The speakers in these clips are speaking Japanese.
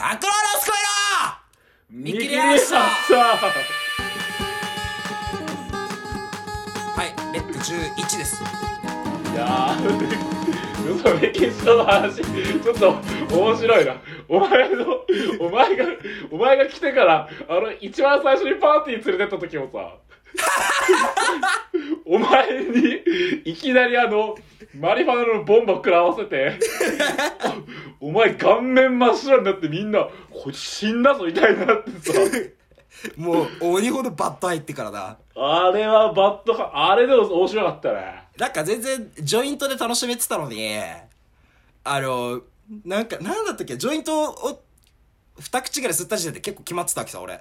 タクローのスコイロ見切りました。はいレック11です。いやー、嘘メキシコの話、ちょっと面白いな。お前の、お前が、お前が来てから、あの、一番最初にパーティー連れてった時もさ、お前に、いきなりあの、マリファナのボンバ食らわせて、お お前顔面真っ白になってみんな、こいつ死んだぞみたいになってさ、もう鬼ほどバット入ってからなあれはバットか、あれでも面白かったね。なんか全然ジョイントで楽しめてたのに。あのなんかなんだったっけ？ジョイントを二口ぐらい吸った時点で結構決まってたわけさ俺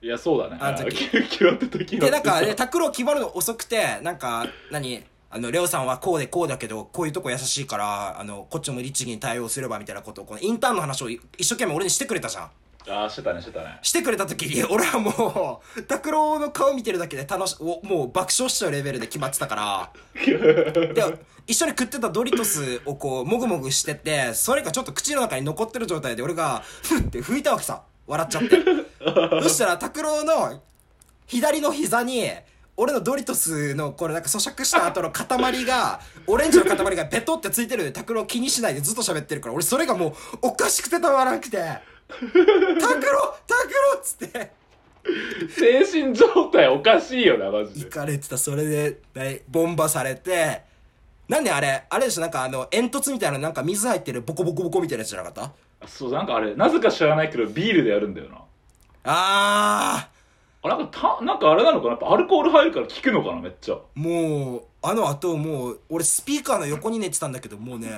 いや、そうだね。あの時決まった時でなんかあ拓郎決まるの遅くてなんか何あのレオさんはこうでこうだけどこういうとこ優しいからあのこっちも律儀に対応すればみたいなことをこのインターンの話を一生懸命俺にしてくれたじゃんああ、してたね、してたね。してくれた時に俺はもう拓郎の顔見てるだけで楽しおもう爆笑しちゃうレベルで決まってたからで一緒に食ってたドリトスをこうもぐもぐしててそれがちょっと口の中に残ってる状態で俺がふって拭いたわけさ笑っちゃって そしたら拓郎の左の膝に俺のドリトスのこれなんか咀嚼した後の塊が オレンジの塊がペトってついてる拓郎気にしないでずっと喋ってるから俺それがもうおかしくてたまらなくて「拓 郎拓郎!」っつって精神状態おかしいよな、マジ行で。かれてたそれでねボンバされてなんであれあれでしょなんかあの煙突みたいななんか水入ってるボコボコボコみたいなやつじゃなかった？そう、なんかあれ、なぜか知らないけど、ビールでやるんだよな。ああ、なんか、た、なんかあれなのかな？やっぱアルコール入るから効くのかな？めっちゃ。ーもうあの後もう俺スピーカーの横に寝てたんだけどもうね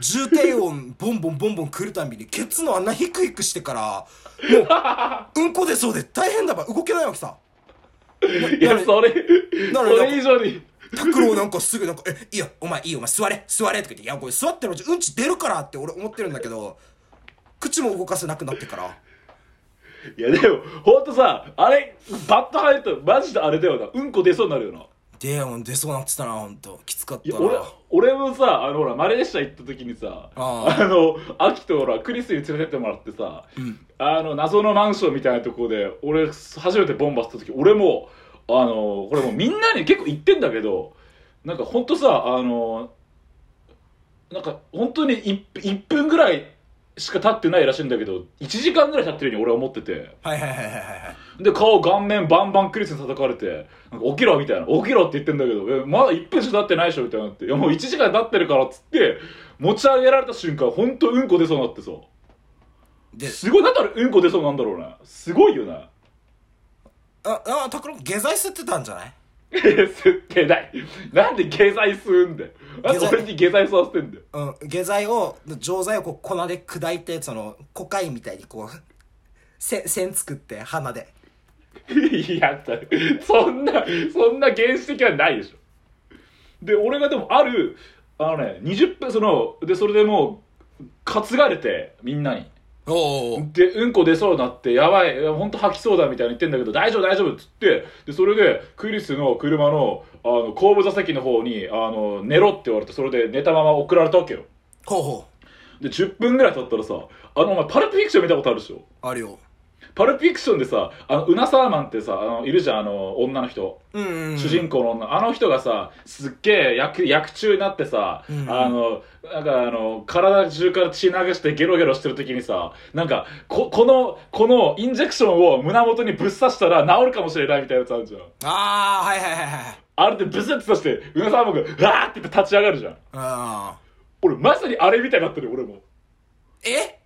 重低音ボンボンボンボン来るたんびにケツのあんなヒクヒクしてからもううんこ出そうで大変だわ動けないわけさ。いや、それ、それ以上に、拓郎なんかすぐなんか「えいいよお前いいよお前座れ座れ」とか言って「いやこれ座ってるうちうんち出るから」って俺思ってるんだけど口も動かせなくなってからいや、でも、ほんとさ、あれ、バット入ると、マジであれだよな。うんこ出そうになるよな。でも出そうなってたなほんときつかったな俺、俺もさ、あの、ほら、マレーシア行った時にさ、ああの、秋とほら、クリスに連れてってもらってさ、あの、謎のマンションみたいなところで、俺、初めてボンバスった時、俺も、あの、これもうみんなに結構言ってんだけど、なんかほんとさ、あの、なんか本当に 1, 1分ぐらいしか経ってないらしいんだけど、1時間ぐらい経ってるように俺は思ってて、はいはいはいはいはいで、顔、顔面バンバンクリスに叩かれて、なんか起きろみたいな、起きろって言ってんだけど、え、まだ1分しか経ってないでしょみたいになって、いやもう1時間経ってるからっつって、持ち上げられた瞬間、ほんとうんこ出そうになってさ、ですごい、なんであれうんこ出そうなんだろうな。すごいよな。ああ拓郎下剤吸ってたんじゃない？吸ってない。なんで下剤吸うんだよ。なんで俺に下剤吸わせてんだよ。うん下剤を錠剤をこう粉で砕いてそのコカインみたいにこうせ線作って鼻でい やそんなそんな原始的はないでしょで俺がでもあるあのね20分そのでそれでもう担がれてみんなにでうんこ出そうになってやばいいやほんと吐きそうだみたいに言ってんだけど大丈夫大丈夫っつって。でそれでクリスの車のあの後部座席の方にあの寝ろって言われてそれで寝たまま送られたわけよ。ほうほで10分ぐらい経ったらさあのお前パルプフィクション見たことあるでしょ？うあるよパルプフィクションでさあのウナ・サーマンってさあのいるじゃんあの女の人。うんうん、うん、主人公の女。あの人がさすっげえ役役中になってさ、うんあのなんかあの体中から血流してゲロゲロしてる時にさなんかここのこのインジェクションを胸元にぶっ刺したら治るかもしれないみたいなやつあるじゃん。ああはいはいはいはいあれでブスッと刺してウナサーマンがうわーって立ち上がるじゃん。あ俺まさにあれみたいになってるよ俺も。ーえ？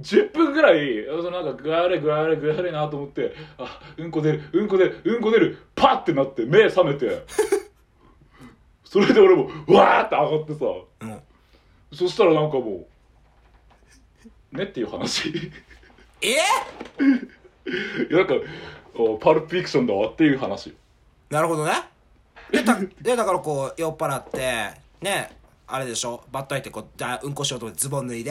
10分ぐらいそのなんか具合悪い具合悪い具合悪いなと思ってあうんこ出るうんこ出るうんこ出るパッてなって目覚めて。それで俺もうわーって上がってさ。うん。そしたらなんかもうねっていう話。いえ？や なんかおパルプフィクションだわっていう話。なるほどね。でたでだからこう酔っ払ってねあれでしょ？バット入ってこうだうんこしようと思ってズボン脱いで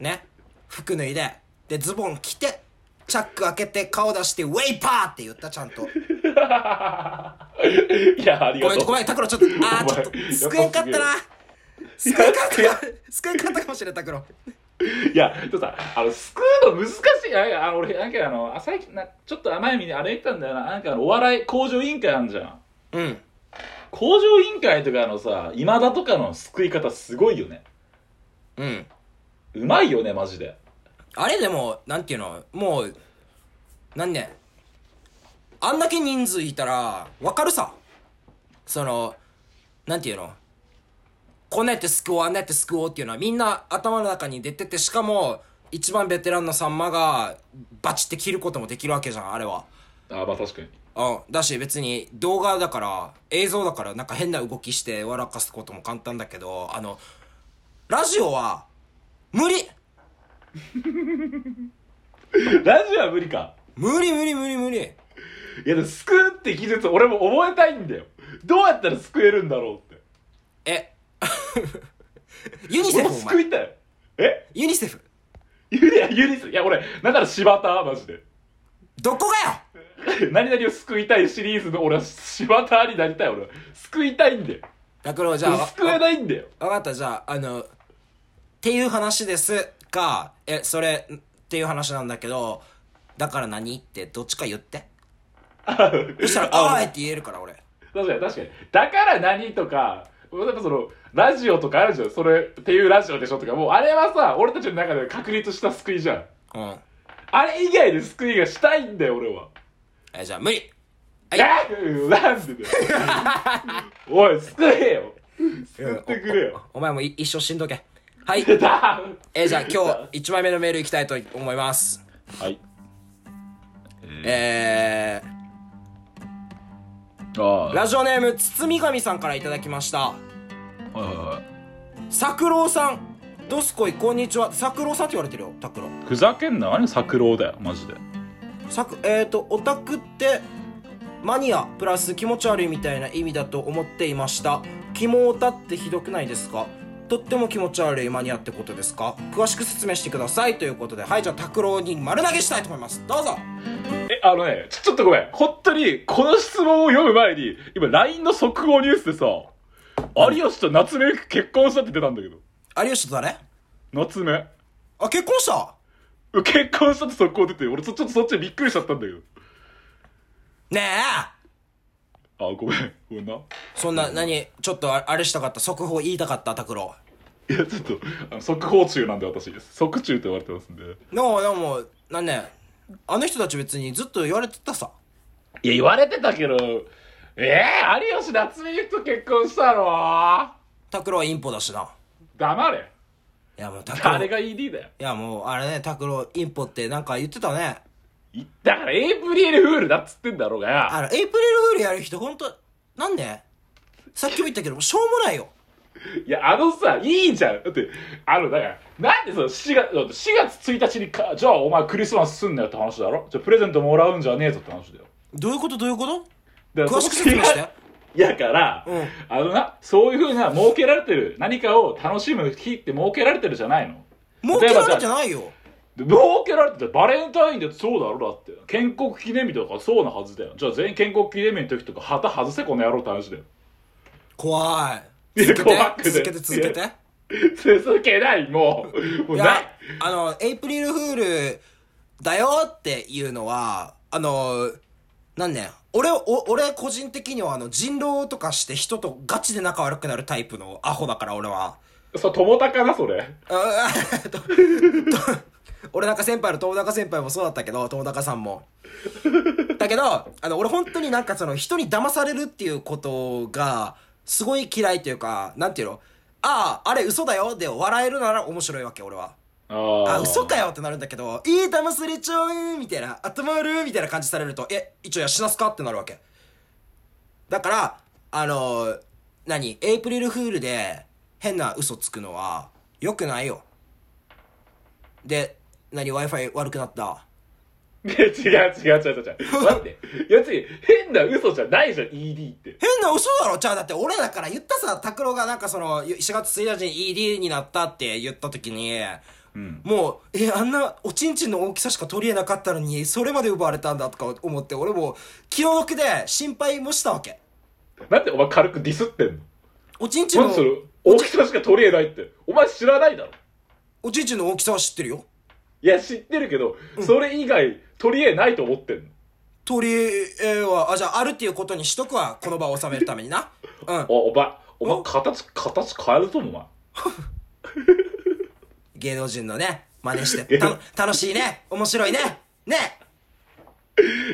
ね？服脱いででズボン着てチャック開けて顔出してウェイパーって言ったちゃんと いやありがとうごめんごめんタクロちょっとあーちょっと救えんかったな救えんかったか救えんかったかもしれんタクロいや、でもさ、あの、救うの難しい。あの、俺、なんかあの、あ最近な、ちょっと甘い意味であれ言ったんだよな。なんかお笑い向上委員会あんじゃん。うん。向上委員会とかのさ、今田とかの救い方すごいよね。うん。うまいよね、マジで。あれでも、なんていうの、もう、なんね、あんだけ人数いたら、わかるさ。その、なんていうの、こんなやって救おう、あんなやって救おうっていうのはみんな頭の中に出てて、しかも、一番ベテランのさんまが、バチって切ることもできるわけじゃん、あれは。あまあ確かに。うん。だし別に動画だから、映像だからなんか変な動きして笑かすことも簡単だけど、あの、ラジオは、無理 ラジオは無理か。無理無理無理無理いや、でも救うって技術俺も覚えたいんだよ。どうやったら救えるんだろうって。え ユニセ俺もフお前救いたい。え？ユニセフユニ、ユニス、いや、俺、なんなら柴田、マジで。どこがよ 何々を救いたいシリーズの俺は柴田になりたい、俺は。救いたいんだよ。拓郎じゃあわ救えないんだよ。わかったじゃああのっていう話ですかえそれっていう話なんだけどだから何ってどっちか言ってそしたら「ああーい」って言えるから俺確かに確かに。だから何とか、やっぱその、ラジオとかあるじゃん。それっていうラジオでしょとか、もうあれはさ、俺たちの中で確立した救いじゃん。うんあれ以外で救いがしたいんだよ、俺は。えじゃあ無理はいえなんでだよ。おい、救えよ。救ってくれよ。おお前もい一生死んどけはい。えじゃあ今日1枚目のメールいきたいと思います。はい。えあー、ラジオネーム堤神さんからいただきました。はいはいはい。作郎さん。どすこいこんにちは。作郎さんって言われてるよ拓郎。ふざけんな。何作郎だよ、マジで。さくえっ、ー、とオタクってマニアプラス気持ち悪いみたいな意味だと思っていました。キモオタってひどくないですか？とっても気持ち悪いマニアってことですか？詳しく説明してくださいということではいじゃあ拓郎に丸投げしたいと思いますどうぞえ、あのね、ちょちょっとごめん。本当に、この質問を読む前に、今 LINE の速報ニュースでさ、有吉と夏目結婚したって出たんだけど。有吉と誰？夏目。あ結婚した？結婚したって速報出て、俺そちょっとそっちでびっくりしちゃったんだけど。ねえあ、ごめん。ごめんな。そんな何ちょっとああれしたかった？速報言いたかった？拓郎いや、ちょっと、あの速報中なんで私です。速中と言われてますんで。でもでもなんねあの人たち別にずっと言われてたさいや、言われてたけど、えー、有吉夏目と結婚したの？拓郎はインポだしな黙れ。いやもう拓郎誰が ED だよ。いやもうあれね拓郎インポってなんか言ってたねだからエイプリルフールだっつってんだろうが。よ。あのエイプリルフールやる人ほんとなんで？さっきも言ったけどしょうもないよ。いや、あのさ、いいじゃん。だって、あの、だから、なんでその4月、だって4月1日にか、じゃあお前クリスマスすんなよって話だろ？じゃあプレゼントもらうんじゃねえぞって話だよ。どういうこと？どういうこと？だから詳しく説明して。いやから、うん。あのな、そういうふうな設けられてる、何かを楽しむ日って設けられてるじゃないの。儲けられてないよで設けられてたバレンタインデーってそうだろだって。建国記念日とかそうなはずだよ。じゃあ全員建国記念日の時とか旗外せこの野郎って話だよ。怖いいや続けて？怖くて続けて？続けて？続けない、もう。もうない。あのエイプリルフールだよっていうのはあのなんね俺お俺個人的にはあの人狼とかして人とガチで仲悪くなるタイプのアホだから俺はそう、友高な、それ。俺なんか先輩の友高先輩もそうだったけど友高さんも。だけどあの俺本当になんかその人に騙されるっていうことがすごい嫌いというかなんていうの？あああれ嘘だよで笑えるなら面白いわけ俺は。あー。あ嘘かよってなるんだけどいい騙されちゃうみたいな頭悪いみたいな感じされるとえ一応やしなすかってなるわけ。だからあの何？エイプリルフールで変な嘘つくのは良くないよ。で何 w i f i 悪くなった 違う違う違う違う違う。待って。いや、次、変な嘘じゃないじゃん、ED って。変な嘘だろ？じゃあだって俺だから言ったさ拓郎がなんかその4月1日に ED になったって言った時にうん。もう、え、あんなおちんちんの大きさしか取り得なかったのに、それまで奪われたんだとか思って、俺も気の毒で心配もしたわけ。なんでお前軽くディスってんの？おちんちんの大きさしか取り得ないって。お前知らないだろ。おちんちんの大きさは知ってるよ。いや、知ってるけど、それ以外、取り柄ないと思ってんの。鳥絵は、あ、じゃあ、あるっていうことにしとくわ。この場を収めるためにな。うん。お、お前、お前、お形、形変えると思う、お前。芸能人のね、真似して。た楽しいね。面白いね。ね。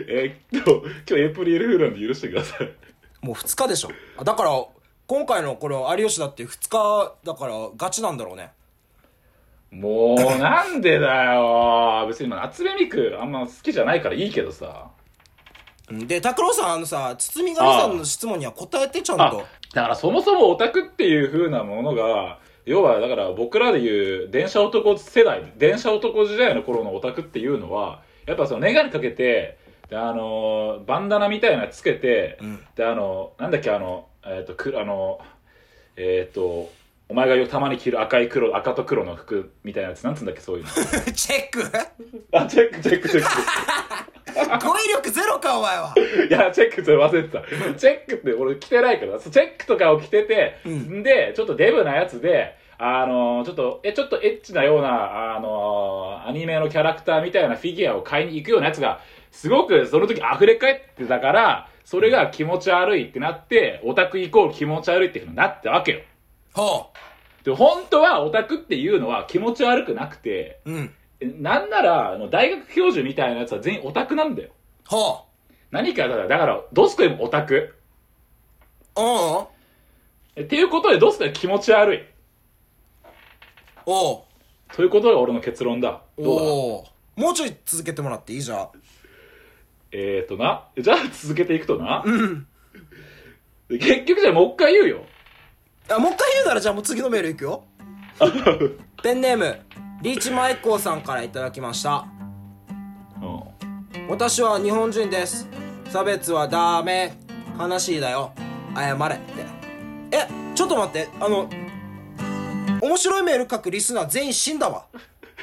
えー、今日、今日エイプリルフールなんで許してください。もう2日でしょ。あだから、今回のこれ、有吉だって2日だから、ガチなんだろうね。もう、なんでだよ。別に今、夏目ミク、あんま好きじゃないからいいけどさ。うんで、拓郎さん、あのさ、堤上さんの質問には答えてちゃんあと。、だからそもそもオタクっていう風なものが、要はだから僕らで言う電車男世代、電車男時代の頃のオタクっていうのは、やっぱそのメガネかけて、であのーバンダナみたいなのつけて、うんであのなんだっけあの、えっ、と、くあの、えっ、と、お前がよたまに着る赤い黒、赤と黒の服みたいなやつ、なんつうんだっけ、そういうの。チェック？あ、チェック、チェック、チェック。語彙力ゼロか、お前は。いや、チェックって忘れてた。チェックって俺着てないから、チェックとかを着てて、うんで、ちょっとデブなやつで、あのーちょっと、え、ちょっとエッチなような、あのーアニメのキャラクターみたいなフィギュアを買いに行くようなやつが、すごくその時溢れ返ってたから、それが気持ち悪いってなって、オタクイコール気持ち悪いっていうふうになったわけよ。ほで、本当はオタクっていうのは気持ち悪くなくて、う。うん。えなんなら、あの大学教授みたいなやつは全員オタクなんだよ。ほ何かだから、だから、ドスコイもオタク。う。おうえっていうことで、ドスコイは気持ち悪い。おうということが俺の結論だ。どうだ？もうちょい続けてもらっていい？じゃん。えーとな。じゃあ続けていくとな。うん。で結局じゃあもう一回言うよ。あ、もう一回言うならじゃあもう次のメールいくよ。ペンネーム、リーチマイコーさんからいただきました。うん。私は日本人です。差別はダメ。話だよ。謝れって。え、ちょっと待って、あの、面白いメール書くリスナー全員死んだわ。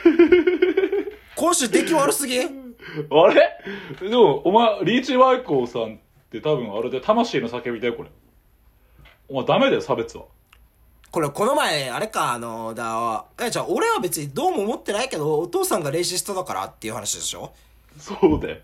今週出来悪すぎ？あれ？でも、お前、リーチワイコーさんって多分あれで魂の叫びだよ、これ。お前ダメだよ、差別は。これこの前、あれか、あの、だ、え、じゃあ俺は別にどうも思ってないけど、お父さんがレイシストだからっていう話でしょ？そうだよ。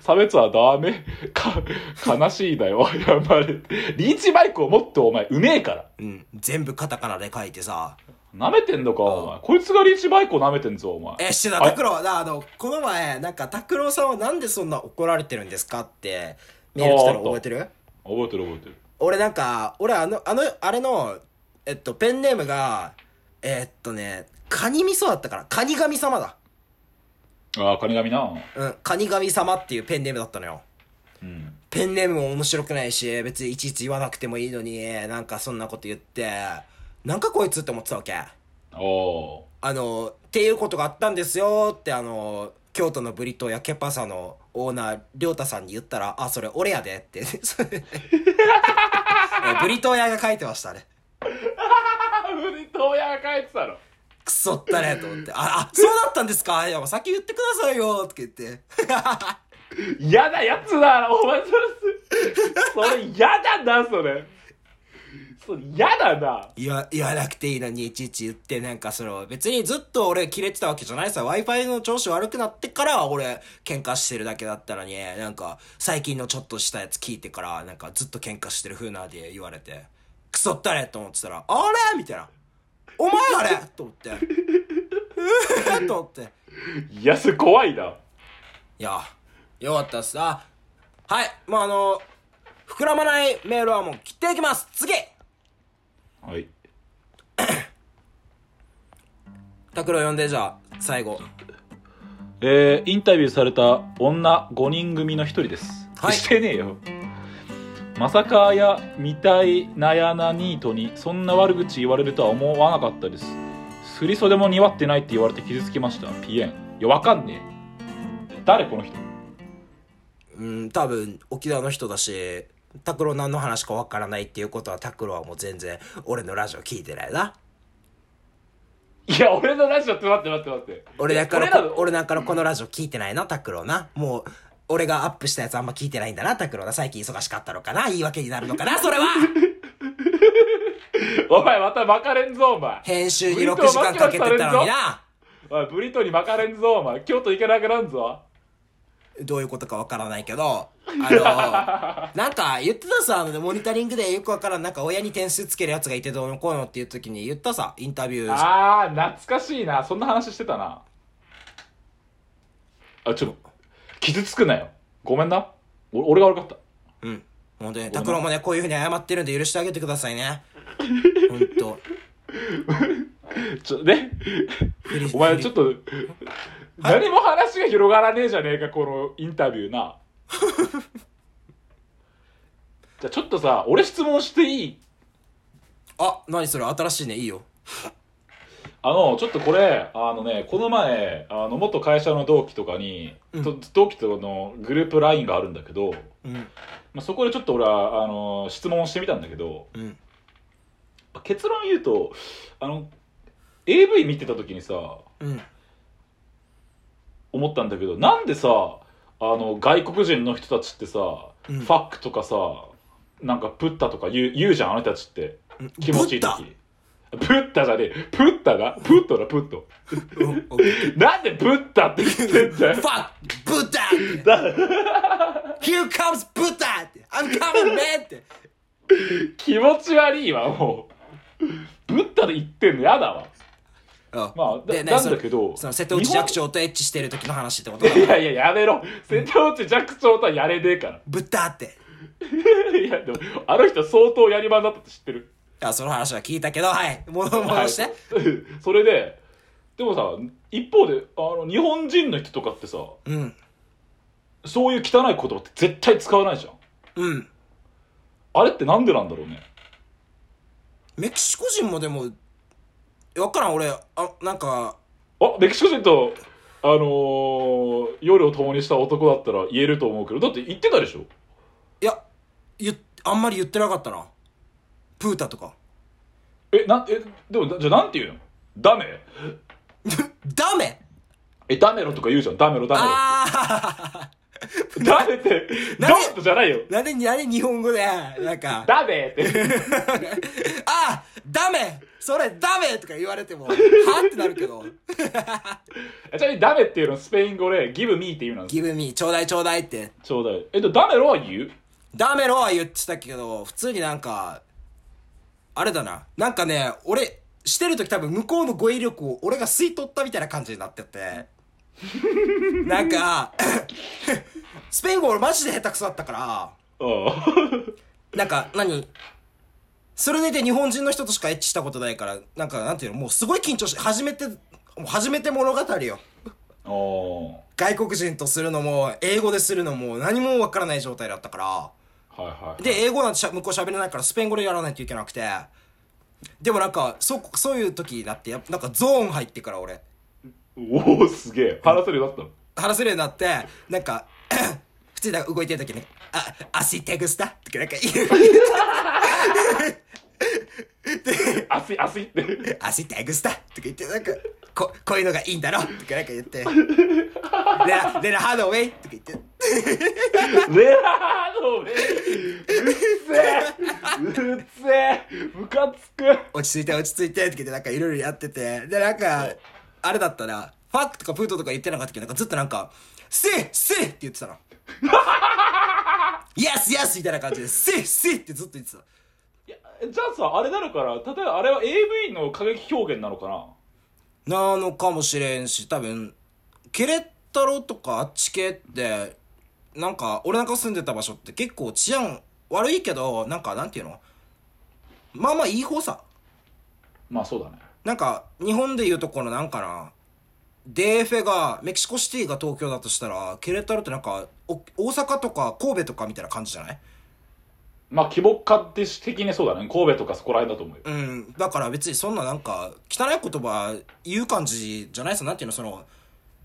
差別はダメ。か、悲しいだよ。やばい。リーチマイクをもっとお前、うめえから。うん。全部カタカナで書いてさ。舐めてんのか、お前。こいつがリーチマイクを舐めてんぞ、お前。え、して拓郎、だ、あの、この前、なんか、拓郎さんはなんでそんな怒られてるんですかって、メール来たの覚えてる？覚えてる覚えてる。俺なんか、俺あの、あの、あれの、えっと、ペンネームが、えっとね、カニ味噌だったから、カニ神様だ。ああ、カニ神な。うん、カニ神様っていうペンネームだったのよ。うん。ペンネームも面白くないし、別にいちいち言わなくてもいいのに、なんかそんなこと言って、なんかこいつって思ってたわけ。おー。あの、っていうことがあったんですよって、あの、京都のブリトーやケパサのオーナー、りょうたさんに言ったら、あ、それ俺やでって。ブリトー屋が書いてましたね。あ ブリトー屋が帰ってたの？くそったねと思って。あ、あ、そうだったんですか？いや、先言ってくださいよって言って。嫌なやつだな、お前それす、それ嫌だな、それ。それ嫌だな。言わ、言わなくていいのにいちいち言って、なんかその、別にずっと俺切れてたわけじゃないさ。Wi-Fi の調子悪くなってから俺、喧嘩してるだけだったのに、なんか、最近のちょっとしたやつ聞いてから、なんかずっと喧嘩してる風なで言われて、クソったねと思ってたら、あれみたいな。お前あれと思って。えーと思って。いや、それ怖いな。いや、よかったっす。あ、はい、もうあの、膨らまないメールはもう切っていきます次はい。拓郎呼んでじゃあ、最後。えー、インタビューされた女5人組の一人です。はいしてねえよ。まさかやみたいなやなニートにそんな悪口言われるとは思わなかったです。振り袖も似合ってないって言われて傷つきました。ピエン。いや、わかんねえ。誰この人？うん、多分、沖縄の人だし、拓郎何の話かわからないっていうことは、拓郎はもう全然、俺のラジオ聞いてないな。いや、俺のラジオって待って待って待って。俺だから俺なんかのこのラジオ聞いてないな、拓郎な。もう、俺がアップしたやつあんま聞いてないんだな、拓郎な。最近忙しかったのかな？言い訳になるのかな？それは お前また巻かれんぞお前編集に6時間かけてたのにな。おいブリトに巻かれんぞお前京都行けなくなんぞどういうことかわからないけど、あの、なんか言ってたさ、あのモニタリングでよくわからん、なんか親に点数つけるやつがいてどうのこうのっていう時に言ったさ、インタビュー。ああ懐かしいなそんな話してたなあちょ傷つくなよごめんなお俺が悪かったうん。ほんで、拓郎もね、こういうふうに謝ってるんで許してあげてくださいね。ほんと。ちょねお前ちょっと何も話が広がらねえじゃねえかこのインタビューな じゃあちょっとさ俺質問していい？あ、何それ新しいね、いいよ。あのちょっとこれあのねこの前あの元会社の同期とかに、うんと同期とのグループ LINE があるんだけど、うん。まあ、そこでちょっと俺はあの質問してみたんだけどうん。結論言うとあの AV 見てた時にさうん。思ったんだけどなんでさあの外国人の人たちってさ、うん。ファックとかさなんかプッタとか言う言うじゃんあの人たちって。うん。気持ちいい時。プッタ？じゃねえ。プッタが？プットだプット。うんオッケーなんでプッタって言ってんだよ。Fuck! ブッダって。Here comes ブッダって。I'm coming man! って。気持ち悪いわもう。ブッダで言ってんのやだわ。あまあだでねなんだけどその瀬戸内寂聴とエッチしてる時の話ってことだいやいややめろ瀬戸内寂聴とはやれねえからブッダって。いやでもあの人相当やりまんだったって知ってるあ、その話は聞いたけど、はい。戻戻して。は いそれででもさ一方であの日本人の人とかってさうん。そういう汚い言葉って絶対使わないじゃんうん。あれってなんでなんだろうねメキシコ人もでも、わからん、俺、あ、なんか、あメキシコ人とあのー夜を共にした男だったら言えると思うけどだって言ってたでしょ？いや、言っ、あんまり言ってなかったな。プータとか。えなえでもじゃあなんて言うの？ダメ？ダメ？えダメロとか言うじゃん。ダメロダメロあ ダメってドなんでンとじゃないよ。ーなんで、なんで日本語で、なんか、ダメって。あダメそれダメとか言われても、はってなるけど、えちなみにダメっていうのはスペイン語でギブミーっていうの？ギブミー、ちょうだいちょうだいって。ちょうだい。えっとダメロは言う？ダメろは言ってたけど、普通になんか、あれだな。なんかね、俺、してる時多分向こうの語彙力を俺が吸い取ったみたいな感じになってて。なんか、スペイン語俺マジで下手くそだったから、なんか何、それでいて日本人の人としかエッチしたことないから、なんかなんていうの、もうすごい緊張して、初めて、もう初めて物語よ。外国人とするのも、英語でするのも何もわからない状態だったから、はいはいで、英語なんてしゃ向こう喋れないからスペイン語でやらないといけなくて、でもなんか、そ、そういう時になって、やなんかゾーン入ってから俺、おおすげえ。話せるようになったの？話せるようになって、なんか、普通になんか動いてる時に、あ、アシテグスタとかなんか言う、熱い熱いって。アシテグスタとか言って、なんか、こ、こういうのがいいんだろとかなんか言って、レナ、レナハードウェイとか言って、レアードめうっせえ。うっせえ。ムカつく。落ち着いて落ち着いてって言ってなんかいろいろやってて、で、なんか、あれだったら、ファックとかプートとか言ってなかったけど、なんかずっとなんか、せいせいって言ってたの。イエスイエスみたいな感じで、せいせいってずっと言ってた。いやじゃあさあれなのかな。例えばあれは AV の過激表現なのかな。なのかもしれんし、多分、ケレッタロとかあっち系って、なんか、俺なんか住んでた場所って結構治安悪いけど、なんか、なんていうの？まあまあいい方さ。まあそうだね。なんか、日本でいうとこのなんかな、DF が、メキシコシティが東京だとしたら、ケレタロってなんか、お大阪とか神戸とかみたいな感じじゃない？まあ規模化的にそうだね。神戸とかそこら辺だと思うよ。うん。だから別にそんななんか、汚い言葉言う感じじゃないですなんていうの、その、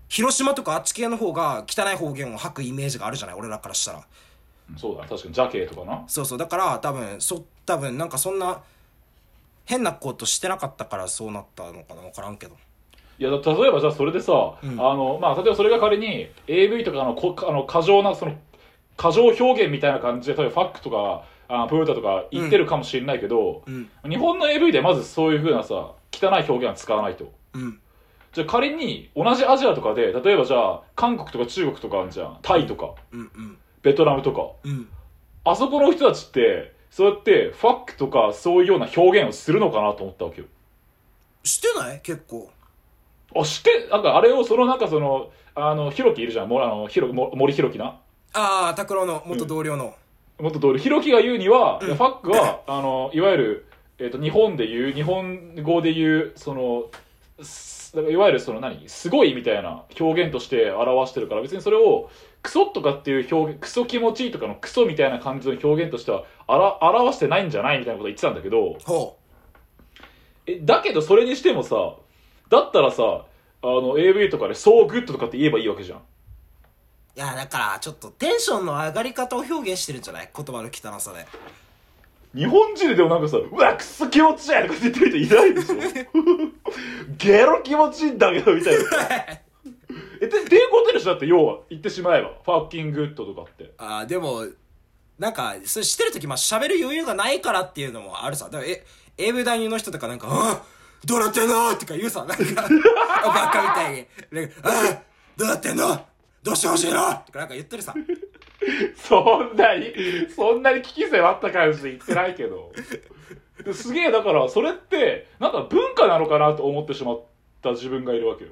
広島とかあっち系の方が汚い方言を吐くイメージがあるじゃない？俺らからしたら。うん。そうだね。確かにジャケとかな。そうそう。だから多分、そ、多分なんかそんな、変なことしてなかったからそうなったのかな。わからんけど。いやだ例えばじゃあそれでさ、あのまあ例えばそれが仮に AV とかのこあの過剰なその過剰表現みたいな感じで例えばファックとかあトヨタとか言ってるかもしれないけど、うん。日本の AV でまずそういう風なさ汚い表現は使わないと。うん。じゃあ仮に同じアジアとかで例えばじゃあ韓国とか中国とかあるじゃん。タイとか。うんうん。ベトナムとか。うん。あそこの人たちってそうやってファックとかそういうような表現をするのかなと思ったわけよ。知ってない？結構。あ知ってなんかあれをそのなんかそのあのヒロキいるじゃん。もあのひろも森ひろきなああ拓郎の元同僚の、元通りひろきが言うには、ファックは あのいわゆる、えー、と日本で言う日本語で言うそのすだからいわゆるその何？すごいみたいな表現として表してるから別にそれをクソとかっていう表現クソ気持ちいいとかのクソみたいな感じの表現としてはあら表してないんじゃないみたいなこと言ってたんだけどほえだけどそれにしてもさだったらさあの AV とかで「So good」とかって言えばいいわけじゃん。ういやだからちょっとテンションの上がり方を表現してるんじゃない？言葉の汚さで日本人ででもなんかさ、うわ、くっそ気持ちいいとか言ってる人いないでしょ？ゲロ気持ちいいんだけど、みたいな。え、で、っていうことでしょ？だって、要は、言ってしまえば。 Fucking good とかって。ああでもなんかそれしてる時まあ喋る余裕がないからっていうのもあるさだからえ AV 男優の人とかなんか「あどうなってんの?」とか言うさなんか バカみたいになんか「あどうなってんの？どうしてほしいの?」とかなんか言ってるさ そんなに、そんなに危機性あった感じで言ってないけど。ですげえ、だから、それって、なんか文化なのかなと思ってしまった自分がいるわけよ。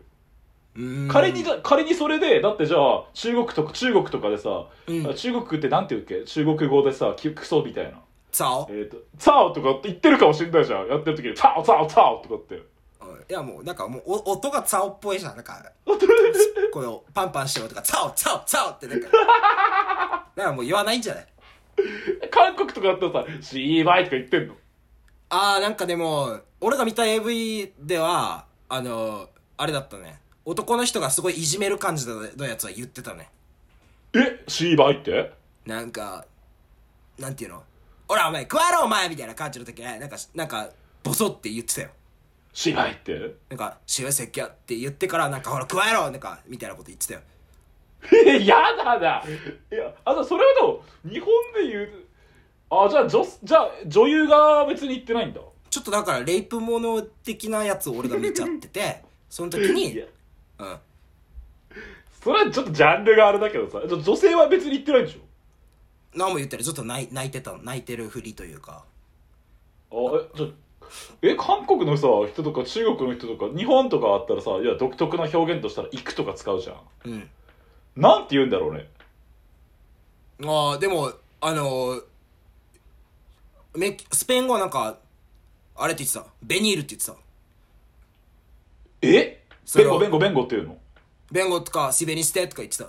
仮に仮にそれで、だってじゃあ、中国とか、中国とかでさ、うん中国ってなんて言うっけ？中国語でさ、きクソみたいな。さおえっ、と、ツァオとかって言ってるかもしれないじゃん。やってる時に、ツァオツァオツァオとかって。いやもうなんかもうお音がツァオっぽいじゃん。なんかこのパンパンしてるとかツァオツァオツァオってなんか。だからもう言わないんじゃない？韓国とかだったらさ、シーバイとか言ってんの？ああなんかでも俺が見た AV ではあのあれだったね。男の人がすごいいじめる感じのやつは言ってたね。えシーバイって？なんかなんていうのほらお前食わろお前みたいな感じの時なんかなんかボソって言ってたよシーバイって？なんか「幸せっきゃ」って言ってからなんかほら食わろなんかみたいなこと言ってたよ。え、やだな。いや、あ、じゃあそれはどう？日本で言う、あ、じゃあ女、じゃあ女優が別に言ってないんだ？ちょっとだからレイプもの的なやつを俺が見ちゃってて その時いにや、うん。それはちょっとジャンルがあれだけどさ、女性は別に言ってないんでしょ？何も言ってるちょっと泣いてた泣いてるふりというか。あ、え、じゃあえ、韓国のさ、人とか中国の人とか、日本とかあったらさ、いや、独特な表現としたら、行くとか使うじゃん。うん。なんて言うんだろうね。ああでもあのーメキスペイン語はなんかあれって言ってた？ベニールって言ってた？え？それをベンゴ、ベンゴ、ベンゴっていうの？ベンゴとかシベニステとか言ってた？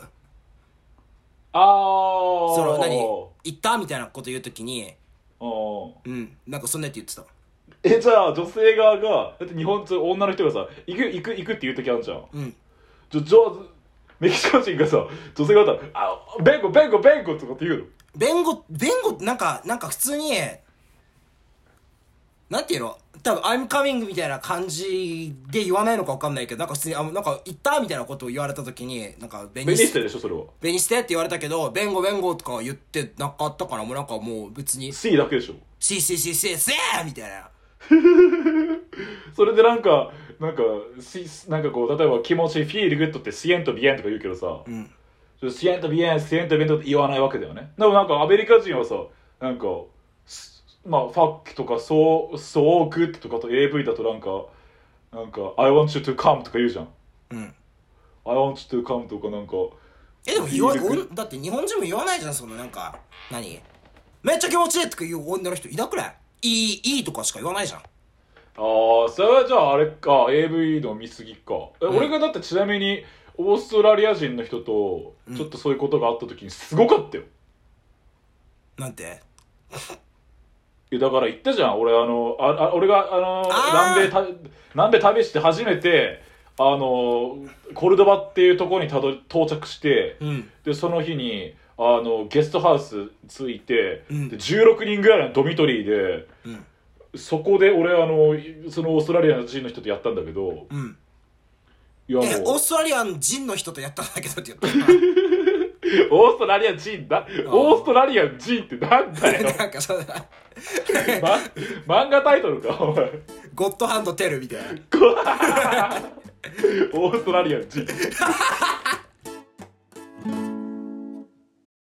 あー。その何？行った？みたいなこと言うときにあー。うん。なんかそんなやって言ってたえ、じゃあ女性側が、だって日本、女の人がさ、行く、行く、行くって言うときあるじゃん。うんじゃ、じゃあ、メキシコ人がさ、女性がだったら、あ、ベンゴ、ベンゴ、ベンゴとかって言うの？Vengo vengo なんかなんか普通になんていうの？多分「I'm coming」みたいな感じで言わないのか分かんないけどなんか普通にあなんか行ったみたいなことを言われた時になんかベ viniste でしょ、それは。 Viniste って言われたけど vengo vengo とかは言ってなかったからもうなんかもう別に C だけでしょ。 Sí sí sí sí sí みたいな それでなんか、なんか、しなんかこう、例えば気持ち feel good って siento bien とか言うけどさ、うん。Siento bien、siento bien って言わないわけだよね。でもなんかアメリカ人はさ、なんか、すまあ、ファックとか、そう、 so good とかと AV だとなんか、なんか、I want you to come とか言うじゃん。うん。I want you to come とかなんか、えでも言わだって日本人も言わないじゃんそのなんか何？めっちゃ気持ちいいとか言う女の人いなくない？いいいいとかしか言わないじゃん。ああ、それはじゃああれか、AV の見過ぎか。えうん。俺がだってちなみに、オーストラリア人の人と、ちょっとそういうことがあった時にすごかったよ。なんて？いやだから言ったじゃん。俺あのああ俺があのあー。南米た南米旅して初めてあのコルドバっていうところにたど到着して、うん。でその日にあのゲストハウス着いて、うん。で16人ぐらいのドミトリーでうん。そこで俺あのそのオーストラリア人の人とやったんだけどうん。いやえオーもうストラリアン人の人とやったんだけどって言ったオーストラリア人だ？オーストラリア人ってなんだよ、なんかそうだま、漫画タイトルかお前。ゴッドハンドテルみたいな。オーストラリア人